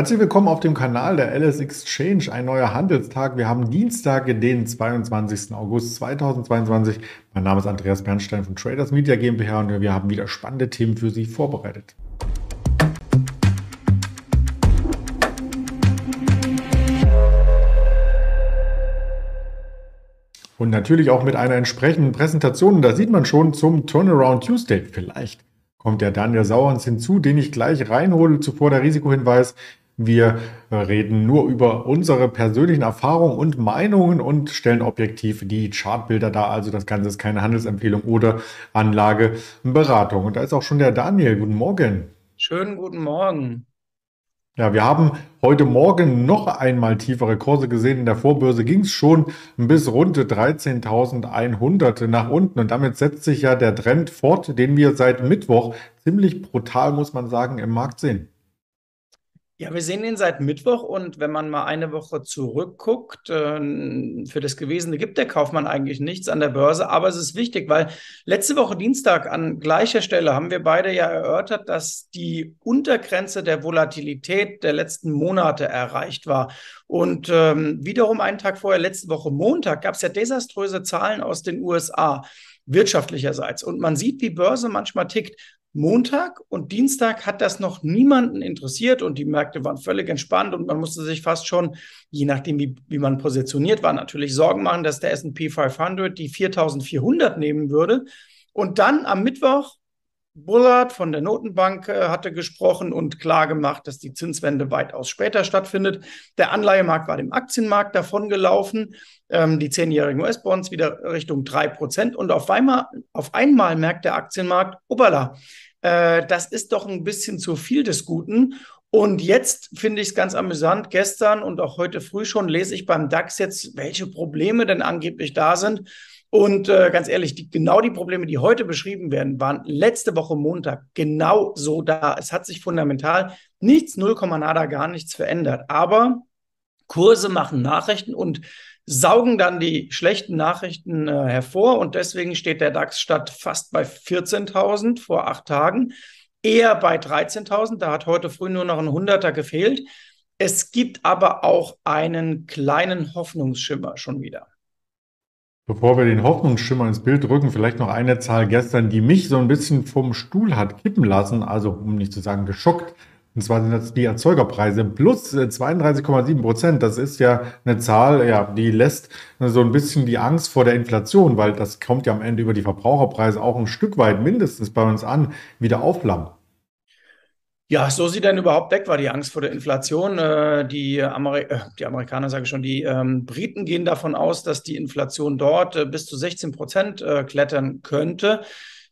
Herzlich willkommen auf dem Kanal der LS Exchange, ein neuer Handelstag. Wir haben Dienstag, den 22. August 2022. Mein Name ist Andreas Bernstein von Traders Media GmbH und wir haben wieder spannende Themen für Sie vorbereitet. Und natürlich auch mit einer entsprechenden Präsentation. Da sieht man schon zum Turnaround Tuesday. Vielleicht kommt der Daniel Sauerns hinzu, den ich gleich reinhole. Zuvor der Risikohinweis. Wir reden nur über unsere persönlichen Erfahrungen und Meinungen und stellen objektiv die Chartbilder dar. Also das Ganze ist keine Handelsempfehlung oder Anlageberatung. Und da ist auch schon der Daniel. Guten Morgen. Schönen guten Morgen. Ja, wir haben heute Morgen noch einmal tiefere Kurse gesehen. In der Vorbörse ging es schon bis rund 13.100 nach unten. Und damit setzt sich ja der Trend fort, den wir seit Mittwoch ziemlich brutal, muss man sagen, im Markt sehen. Ja, wir sehen ihn seit Mittwoch und wenn man mal eine Woche zurückguckt, äh, für das Gewesene gibt der Kaufmann eigentlich nichts an der Börse, aber es ist wichtig, weil letzte Woche Dienstag an gleicher Stelle haben wir beide ja erörtert, dass die Untergrenze der Volatilität der letzten Monate erreicht war. Und ähm, wiederum einen Tag vorher, letzte Woche Montag, gab es ja desaströse Zahlen aus den USA wirtschaftlicherseits. Und man sieht, wie Börse manchmal tickt. Montag und Dienstag hat das noch niemanden interessiert und die Märkte waren völlig entspannt und man musste sich fast schon, je nachdem wie, wie man positioniert war, natürlich Sorgen machen, dass der S&P 500 die 4400 nehmen würde. Und dann am Mittwoch Bullard von der Notenbank äh, hatte gesprochen und klar gemacht, dass die Zinswende weitaus später stattfindet. Der Anleihemarkt war dem Aktienmarkt davongelaufen, ähm, die zehnjährigen US-Bonds wieder Richtung drei Prozent und auf einmal, auf einmal merkt der Aktienmarkt, obala, äh, das ist doch ein bisschen zu viel des Guten. Und jetzt finde ich es ganz amüsant. Gestern und auch heute früh schon lese ich beim DAX jetzt, welche Probleme denn angeblich da sind. Und äh, ganz ehrlich, die, genau die Probleme, die heute beschrieben werden, waren letzte Woche Montag genau so da. Es hat sich fundamental nichts, 0, nada gar nichts verändert. Aber Kurse machen Nachrichten und saugen dann die schlechten Nachrichten äh, hervor. Und deswegen steht der DAX statt fast bei 14.000 vor acht Tagen, eher bei 13.000. Da hat heute früh nur noch ein Hunderter gefehlt. Es gibt aber auch einen kleinen Hoffnungsschimmer schon wieder. Bevor wir den Hoffnungsschimmer ins Bild rücken, vielleicht noch eine Zahl gestern, die mich so ein bisschen vom Stuhl hat kippen lassen, also um nicht zu sagen geschockt. Und zwar sind das die Erzeugerpreise plus 32,7 äh, Prozent. Das ist ja eine Zahl, ja, die lässt so ein bisschen die Angst vor der Inflation, weil das kommt ja am Ende über die Verbraucherpreise auch ein Stück weit mindestens bei uns an, wieder aufflammen. Ja, so sieht denn überhaupt weg war die Angst vor der Inflation. Äh, die, Ameri äh, die Amerikaner, sage ich schon, die ähm, Briten gehen davon aus, dass die Inflation dort äh, bis zu 16 Prozent klettern könnte.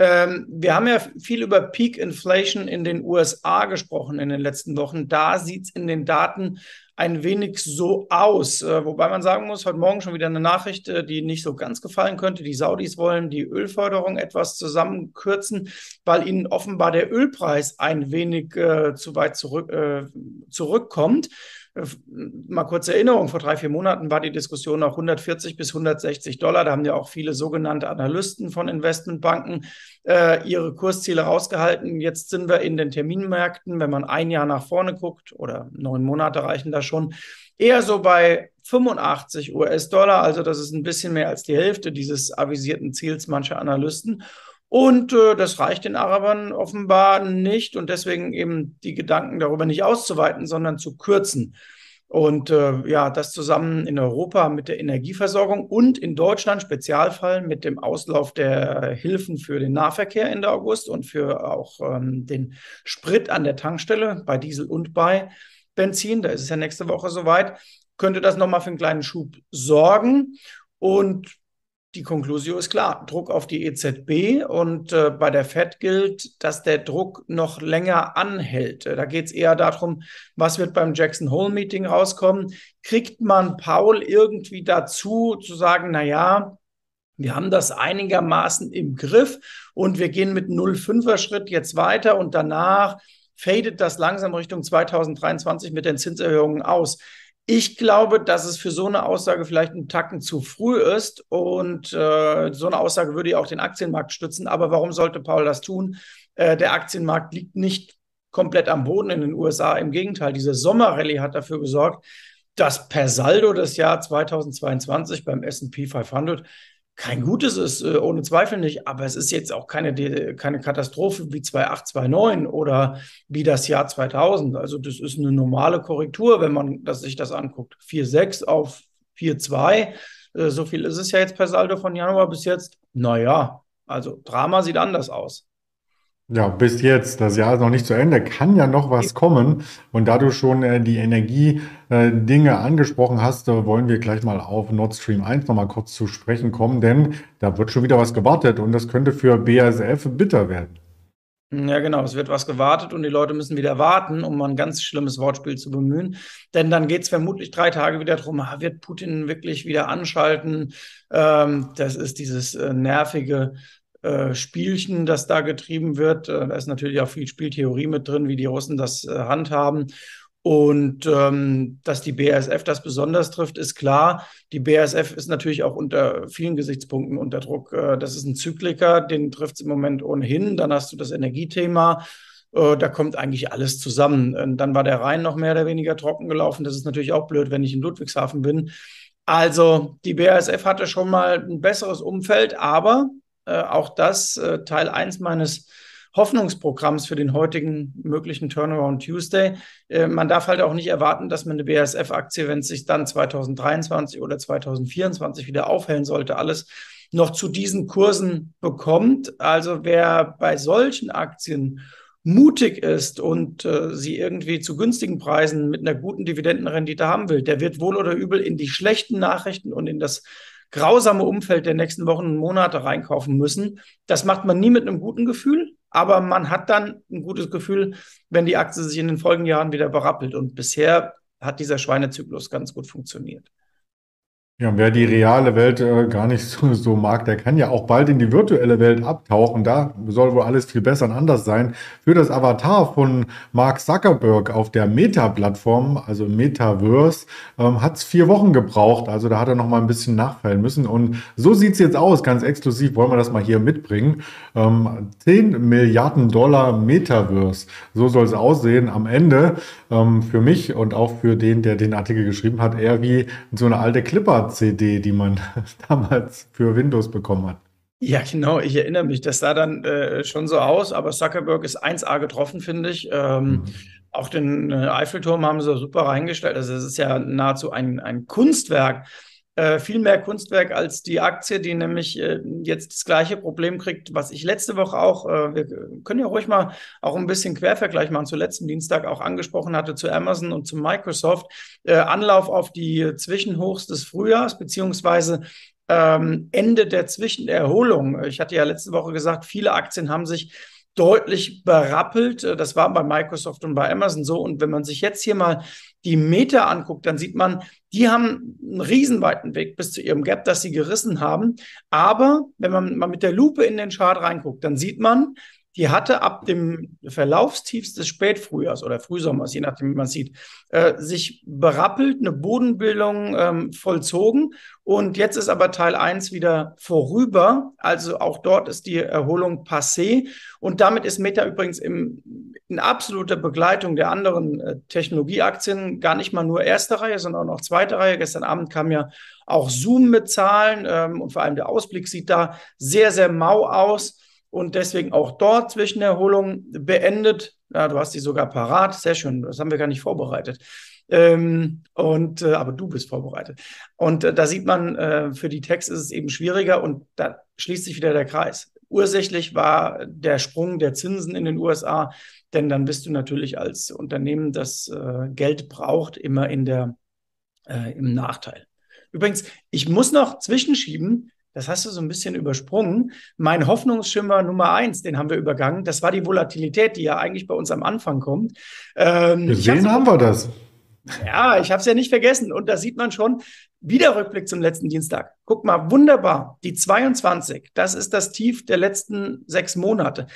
Ähm, wir haben ja viel über Peak Inflation in den USA gesprochen in den letzten Wochen. Da sieht es in den Daten ein wenig so aus. Äh, wobei man sagen muss, heute Morgen schon wieder eine Nachricht, äh, die nicht so ganz gefallen könnte. Die Saudis wollen die Ölförderung etwas zusammenkürzen, weil ihnen offenbar der Ölpreis ein wenig äh, zu weit zurück, äh, zurückkommt. Äh, mal kurze Erinnerung, vor drei, vier Monaten war die Diskussion auf 140 bis 160 Dollar. Da haben ja auch viele sogenannte Analysten von Investmentbanken äh, ihre Kursziele rausgehalten. Jetzt sind wir in den Terminmärkten, wenn man ein Jahr nach vorne guckt oder neun Monate reichen da schon, eher so bei 85 US-Dollar. Also das ist ein bisschen mehr als die Hälfte dieses avisierten Ziels mancher Analysten. Und äh, das reicht den Arabern offenbar nicht und deswegen eben die Gedanken darüber nicht auszuweiten, sondern zu kürzen. Und äh, ja, das zusammen in Europa mit der Energieversorgung und in Deutschland Spezialfall mit dem Auslauf der Hilfen für den Nahverkehr Ende August und für auch ähm, den Sprit an der Tankstelle bei Diesel und bei Benzin. Da ist es ja nächste Woche soweit. Könnte das nochmal für einen kleinen Schub sorgen. Und die Konklusion ist klar, Druck auf die EZB und äh, bei der Fed gilt, dass der Druck noch länger anhält. Da geht es eher darum, was wird beim Jackson Hole Meeting rauskommen. Kriegt man Paul irgendwie dazu zu sagen, na ja, wir haben das einigermaßen im Griff und wir gehen mit 0,5er Schritt jetzt weiter und danach fadet das langsam Richtung 2023 mit den Zinserhöhungen aus. Ich glaube, dass es für so eine Aussage vielleicht ein Tacken zu früh ist und äh, so eine Aussage würde ja auch den Aktienmarkt stützen. Aber warum sollte Paul das tun? Äh, der Aktienmarkt liegt nicht komplett am Boden in den USA. Im Gegenteil, diese Sommerrallye hat dafür gesorgt, dass per Saldo das Jahr 2022 beim S&P 500 kein gutes ist, äh, ohne Zweifel nicht, aber es ist jetzt auch keine, keine Katastrophe wie 2829 oder wie das Jahr 2000. Also das ist eine normale Korrektur, wenn man das, sich das anguckt. 4,6 auf 4,2, äh, so viel ist es ja jetzt per Saldo von Januar bis jetzt. Naja, also Drama sieht anders aus. Ja, bis jetzt. Das Jahr ist noch nicht zu Ende. Kann ja noch was kommen. Und da du schon äh, die Energiedinge äh, angesprochen hast, äh, wollen wir gleich mal auf Nord Stream 1 nochmal kurz zu sprechen kommen, denn da wird schon wieder was gewartet und das könnte für BASF bitter werden. Ja, genau. Es wird was gewartet und die Leute müssen wieder warten, um mal ein ganz schlimmes Wortspiel zu bemühen. Denn dann geht es vermutlich drei Tage wieder darum, ah, wird Putin wirklich wieder anschalten? Ähm, das ist dieses äh, nervige äh, Spielchen, das da getrieben wird. Äh, da ist natürlich auch viel Spieltheorie mit drin, wie die Russen das äh, handhaben. Und ähm, dass die BASF das besonders trifft, ist klar. Die BASF ist natürlich auch unter vielen Gesichtspunkten unter Druck. Das ist ein Zykliker, den trifft es im Moment ohnehin. Dann hast du das Energiethema. Da kommt eigentlich alles zusammen. Dann war der Rhein noch mehr oder weniger trocken gelaufen. Das ist natürlich auch blöd, wenn ich in Ludwigshafen bin. Also die BASF hatte schon mal ein besseres Umfeld, aber auch das äh, Teil 1 meines Hoffnungsprogramms für den heutigen möglichen Turnaround Tuesday. Äh, man darf halt auch nicht erwarten, dass man eine BASF-Aktie, wenn es sich dann 2023 oder 2024 wieder aufhellen sollte, alles noch zu diesen Kursen bekommt. Also wer bei solchen Aktien mutig ist und äh, sie irgendwie zu günstigen Preisen mit einer guten Dividendenrendite haben will, der wird wohl oder übel in die schlechten Nachrichten und in das grausame Umfeld der nächsten Wochen und Monate reinkaufen müssen. Das macht man nie mit einem guten Gefühl, aber man hat dann ein gutes Gefühl, wenn die Aktie sich in den folgenden Jahren wieder berappelt. Und bisher hat dieser Schweinezyklus ganz gut funktioniert. Ja, wer die reale Welt äh, gar nicht so, so mag, der kann ja auch bald in die virtuelle Welt abtauchen. Da soll wohl alles viel besser und anders sein. Für das Avatar von Mark Zuckerberg auf der Meta-Plattform, also Metaverse, ähm, hat es vier Wochen gebraucht. Also da hat er noch mal ein bisschen nachfallen müssen. Und so sieht's jetzt aus. Ganz exklusiv wollen wir das mal hier mitbringen. Ähm, 10 Milliarden Dollar Metaverse. So soll es aussehen. Am Ende ähm, für mich und auch für den, der den Artikel geschrieben hat, eher wie so eine alte Clipper-CD, die man damals für Windows bekommen hat. Ja, genau. Ich erinnere mich. Das sah dann äh, schon so aus, aber Zuckerberg ist 1A getroffen, finde ich. Ähm, mhm. Auch den äh, Eiffelturm haben sie super reingestellt. Also es ist ja nahezu ein, ein Kunstwerk, viel mehr Kunstwerk als die Aktie, die nämlich äh, jetzt das gleiche Problem kriegt, was ich letzte Woche auch, äh, wir können ja ruhig mal auch ein bisschen Quervergleich machen, zu letzten Dienstag auch angesprochen hatte, zu Amazon und zu Microsoft. Äh, Anlauf auf die Zwischenhochs des Frühjahrs, beziehungsweise ähm, Ende der Zwischenerholung. Ich hatte ja letzte Woche gesagt, viele Aktien haben sich deutlich berappelt. Äh, das war bei Microsoft und bei Amazon so. Und wenn man sich jetzt hier mal die Meta anguckt, dann sieht man, die haben einen riesenweiten Weg bis zu ihrem Gap, das sie gerissen haben. Aber wenn man mal mit der Lupe in den Chart reinguckt, dann sieht man, die hatte ab dem Verlaufstiefs des Spätfrühjahrs oder Frühsommers, je nachdem, wie man sieht, äh, sich berappelt, eine Bodenbildung ähm, vollzogen. Und jetzt ist aber Teil 1 wieder vorüber. Also auch dort ist die Erholung passé. Und damit ist Meta übrigens im, in absoluter Begleitung der anderen äh, Technologieaktien gar nicht mal nur erste Reihe, sondern auch noch zweite Reihe. Gestern Abend kam ja auch Zoom mit Zahlen ähm, und vor allem der Ausblick sieht da sehr, sehr mau aus und deswegen auch dort Zwischenerholung beendet. Ja, du hast die sogar parat. Sehr schön. Das haben wir gar nicht vorbereitet. Ähm, und äh, aber du bist vorbereitet. Und äh, da sieht man, äh, für die Text ist es eben schwieriger und da schließt sich wieder der Kreis. Ursächlich war der Sprung der Zinsen in den USA, denn dann bist du natürlich als Unternehmen, das äh, Geld braucht, immer in der äh, im Nachteil. Übrigens, ich muss noch zwischenschieben, das hast du so ein bisschen übersprungen. Mein Hoffnungsschimmer Nummer eins, den haben wir übergangen. Das war die Volatilität, die ja eigentlich bei uns am Anfang kommt. Ähm, Gesehen haben wir das. Ja, ich habe es ja nicht vergessen. Und da sieht man schon, wieder Rückblick zum letzten Dienstag. Guck mal, wunderbar. Die 22, das ist das Tief der letzten sechs Monate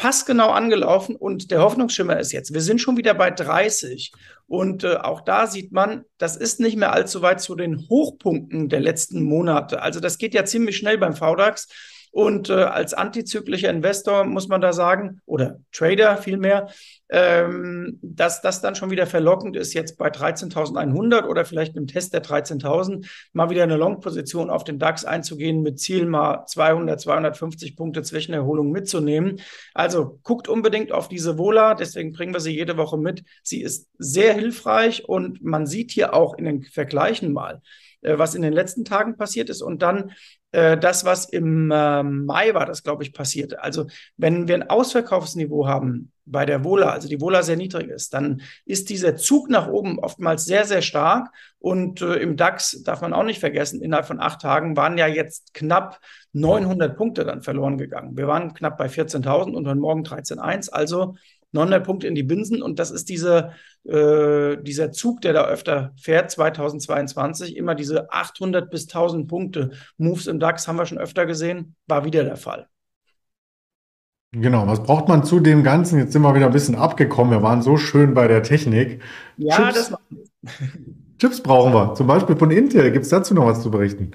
passgenau angelaufen und der Hoffnungsschimmer ist jetzt, wir sind schon wieder bei 30 und äh, auch da sieht man, das ist nicht mehr allzu weit zu den Hochpunkten der letzten Monate. Also das geht ja ziemlich schnell beim VDAX Und äh, als antizyklischer Investor muss man da sagen, oder Trader vielmehr, ähm, dass das dann schon wieder verlockend ist, jetzt bei 13.100 oder vielleicht im Test der 13.000 mal wieder eine Long-Position auf den DAX einzugehen, mit Ziel mal 200, 250 Punkte Zwischenerholung mitzunehmen. Also guckt unbedingt auf diese Vola, deswegen bringen wir sie jede Woche mit. Sie ist sehr hilfreich und man sieht hier auch in den Vergleichen mal, äh, was in den letzten Tagen passiert ist und dann äh, das, was im äh, Mai war, das glaube ich passiert. Also wenn wir ein Ausverkaufsniveau haben bei der Wohler, also die Wohler sehr niedrig ist, dann ist dieser Zug nach oben oftmals sehr, sehr stark. Und äh, im DAX darf man auch nicht vergessen, innerhalb von acht Tagen waren ja jetzt knapp 900 Punkte dann verloren gegangen. Wir waren knapp bei 14.000 und heute Morgen 13.1. Also 900 Punkte in die Binsen und das ist diese, äh, dieser Zug, der da öfter fährt, 2022, immer diese 800 bis 1000 Punkte. Moves im DAX haben wir schon öfter gesehen, war wieder der Fall. Genau, was braucht man zu dem Ganzen? Jetzt sind wir wieder ein bisschen abgekommen. Wir waren so schön bei der Technik. Ja, Chips, das Chips brauchen wir. Zum Beispiel von Intel. Gibt es dazu noch was zu berichten?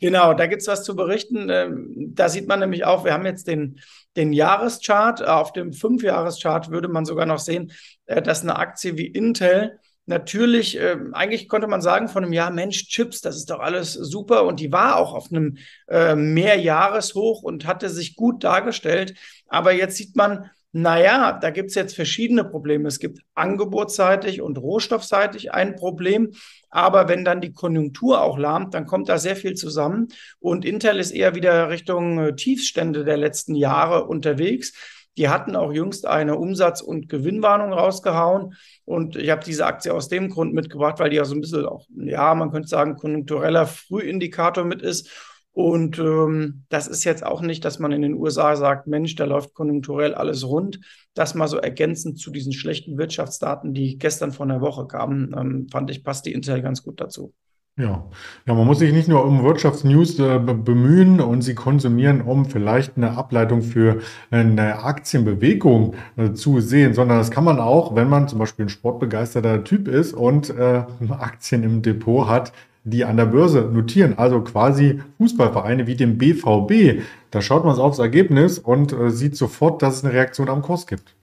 Genau, da gibt es was zu berichten. Ähm, da sieht man nämlich auch, wir haben jetzt den, den Jahreschart. Auf dem Fünfjahreschart würde man sogar noch sehen, äh, dass eine Aktie wie Intel natürlich, äh, eigentlich konnte man sagen von einem Jahr, Mensch, Chips, das ist doch alles super. Und die war auch auf einem äh, Mehrjahreshoch und hatte sich gut dargestellt. Aber jetzt sieht man, naja, da gibt es jetzt verschiedene Probleme. Es gibt angebotsseitig und rohstoffseitig ein Problem. Aber wenn dann die Konjunktur auch lahmt, dann kommt da sehr viel zusammen. Und Intel ist eher wieder Richtung äh, Tiefstände der letzten Jahre unterwegs. Die hatten auch jüngst eine Umsatz- und Gewinnwarnung rausgehauen. Und ich habe diese Aktie aus dem Grund mitgebracht, weil die ja so ein bisschen auch, ja, man könnte sagen, konjunktureller Frühindikator mit ist. Und ähm, das ist jetzt auch nicht, dass man in den USA sagt, Mensch, da läuft konjunkturell alles rund. Das mal so ergänzend zu diesen schlechten Wirtschaftsdaten, die gestern von der Woche kamen, ähm, fand ich, passt die Intel ganz gut dazu. Ja. ja, man muss sich nicht nur um Wirtschaftsnews äh, bemühen und sie konsumieren, um vielleicht eine Ableitung für eine Aktienbewegung äh, zu sehen, sondern das kann man auch, wenn man zum Beispiel ein sportbegeisterter Typ ist und äh, Aktien im Depot hat, die an der Börse notieren, also quasi Fußballvereine wie dem BVB. Da schaut man aufs Ergebnis und äh, sieht sofort, dass es eine Reaktion am Kurs gibt.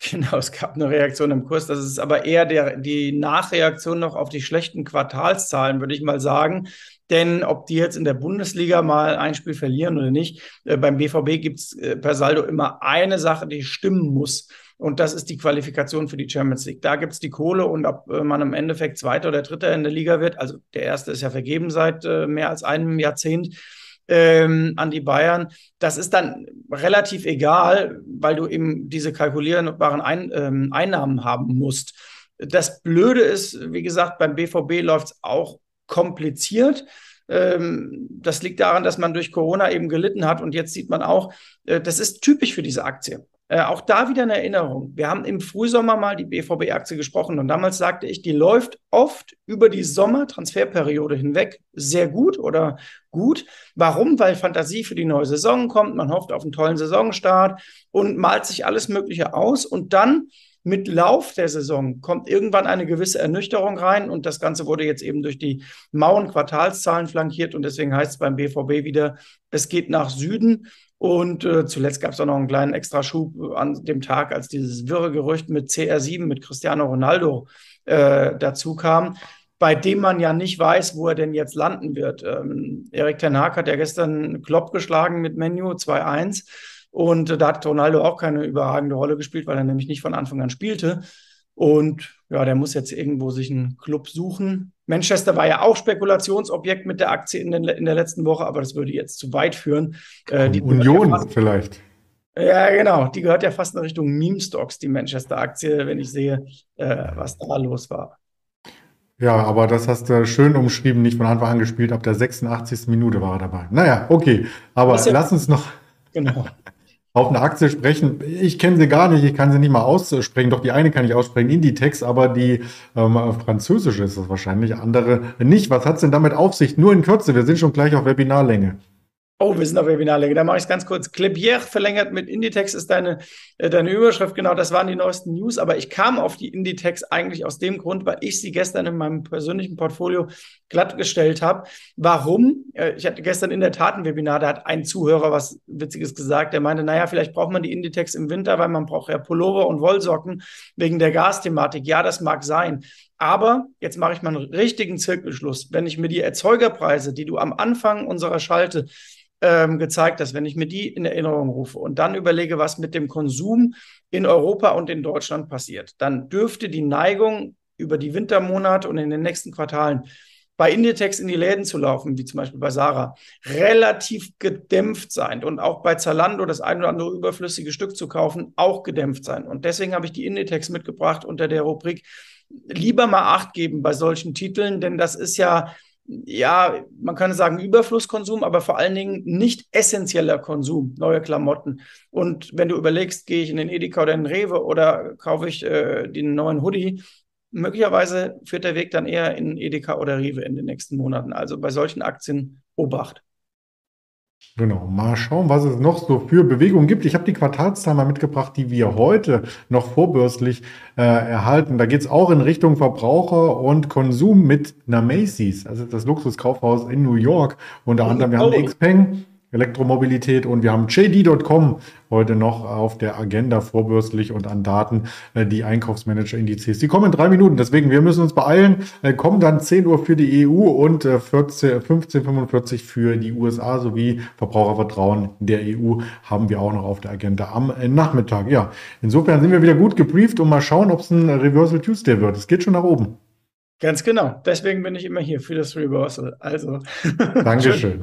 Genau, es gab eine Reaktion im Kurs. Das ist aber eher der, die Nachreaktion noch auf die schlechten Quartalszahlen, würde ich mal sagen. Denn ob die jetzt in der Bundesliga mal ein Spiel verlieren oder nicht, äh, beim BVB gibt es äh, per Saldo immer eine Sache, die stimmen muss. Und das ist die Qualifikation für die Champions League. Da gibt es die Kohle und ob äh, man im Endeffekt Zweiter oder Dritter in der Liga wird, also der erste ist ja vergeben seit äh, mehr als einem Jahrzehnt ähm, an die Bayern. Das ist dann relativ egal, weil du eben diese kalkulierbaren Ein ähm, Einnahmen haben musst. Das Blöde ist, wie gesagt, beim BVB läuft es auch kompliziert. Ähm, das liegt daran, dass man durch Corona eben gelitten hat. Und jetzt sieht man auch, äh, das ist typisch für diese Aktie. Äh, auch da wieder eine Erinnerung. Wir haben im Frühsommer mal die BVB-Aktie gesprochen und damals sagte ich, die läuft oft über die Sommertransferperiode hinweg sehr gut oder gut. Warum? Weil Fantasie für die neue Saison kommt, man hofft auf einen tollen Saisonstart und malt sich alles Mögliche aus und dann mit Lauf der Saison kommt irgendwann eine gewisse Ernüchterung rein und das Ganze wurde jetzt eben durch die mauen Quartalszahlen flankiert und deswegen heißt es beim BVB wieder, es geht nach Süden und äh, zuletzt gab es auch noch einen kleinen Extraschub an dem Tag, als dieses wirre Gerücht mit CR7, mit Cristiano Ronaldo äh, dazu kam, bei dem man ja nicht weiß, wo er denn jetzt landen wird. Ähm, Erik Ten Hag hat ja gestern Klopp geschlagen mit Menu 2-1 und da hat Ronaldo auch keine überragende Rolle gespielt, weil er nämlich nicht von Anfang an spielte. Und ja, der muss jetzt irgendwo sich einen Club suchen. Manchester war ja auch Spekulationsobjekt mit der Aktie in, den, in der letzten Woche, aber das würde jetzt zu weit führen. Äh, die Union ja fast, vielleicht. Ja, genau. Die gehört ja fast in Richtung Meme-Stocks, die Manchester-Aktie, wenn ich sehe, äh, was da los war. Ja, aber das hast du schön umschrieben, nicht von Anfang an gespielt. Ab der 86. Minute war er dabei. Naja, okay. Aber ja, lass uns noch. Genau auf eine Aktie sprechen. Ich kenne sie gar nicht, ich kann sie nicht mal aussprechen. Doch die eine kann ich aussprechen, Inditex, aber die ähm, französische ist das wahrscheinlich, andere nicht. Was hat es denn damit auf sich? Nur in Kürze, wir sind schon gleich auf Webinarlänge. Oh, wir sind auf Webinarlänge. Da mache ich es ganz kurz. Klebier verlängert mit Inditex ist deine, äh, deine Überschrift. Genau, das waren die neuesten News. Aber ich kam auf die Inditex eigentlich aus dem Grund, weil ich sie gestern in meinem persönlichen Portfolio glattgestellt habe. Warum? Äh, ich hatte gestern in der Tat ein Webinar, da hat ein Zuhörer was Witziges gesagt. Der meinte, naja, vielleicht braucht man die Inditex im Winter, weil man braucht ja Pullover und Wollsocken wegen der Gasthematik. Ja, das mag sein. Aber jetzt mache ich mal einen richtigen Zirkelschluss. Wenn ich mir die Erzeugerpreise, die du am Anfang unserer Schalte ähm, gezeigt hast, wenn ich mir die in Erinnerung rufe und dann überlege, was mit dem Konsum in Europa und in Deutschland passiert, dann dürfte die Neigung über die Wintermonate und in den nächsten Quartalen bei Inditex in die Läden zu laufen, wie zum Beispiel bei Sarah, relativ gedämpft sein und auch bei Zalando das ein oder andere überflüssige Stück zu kaufen, auch gedämpft sein. Und deswegen habe ich die Inditex mitgebracht unter der Rubrik lieber mal Acht geben bei solchen Titeln, denn das ist ja ja, man kann sagen Überflusskonsum, aber vor allen Dingen nicht essentieller Konsum, neue Klamotten. Und wenn du überlegst, gehe ich in den Edeka oder in den Rewe oder kaufe ich äh, den neuen Hoodie, möglicherweise führt der Weg dann eher in Edeka oder Rewe in den nächsten Monaten. Also bei solchen Aktien Obacht. Genau, mal schauen, was es noch so für Bewegungen gibt. Ich habe die Quartalszahlen mal mitgebracht, die wir heute noch vorbürstlich äh, erhalten. Da geht es auch in Richtung Verbraucher und Konsum mit einer Macy's, also das Luxuskaufhaus in New York. Unter anderem, wir haben. Xpeng, Elektromobilität und wir haben JD.com heute noch auf der Agenda vorbürstlich und an Daten äh, die Einkaufsmanager-Indizes. Die kommen in drei Minuten, deswegen wir müssen uns beeilen. Äh, kommen dann 10 Uhr für die EU und 15.45 für die USA sowie Verbrauchervertrauen der EU haben wir auch noch auf der Agenda am äh, Nachmittag. Ja, insofern sind wir wieder gut gebrieft und mal schauen, ob es ein Reversal Tuesday wird. Es geht schon nach oben. Ganz genau. Deswegen bin ich immer hier für das Reversal. Also. Dankeschön.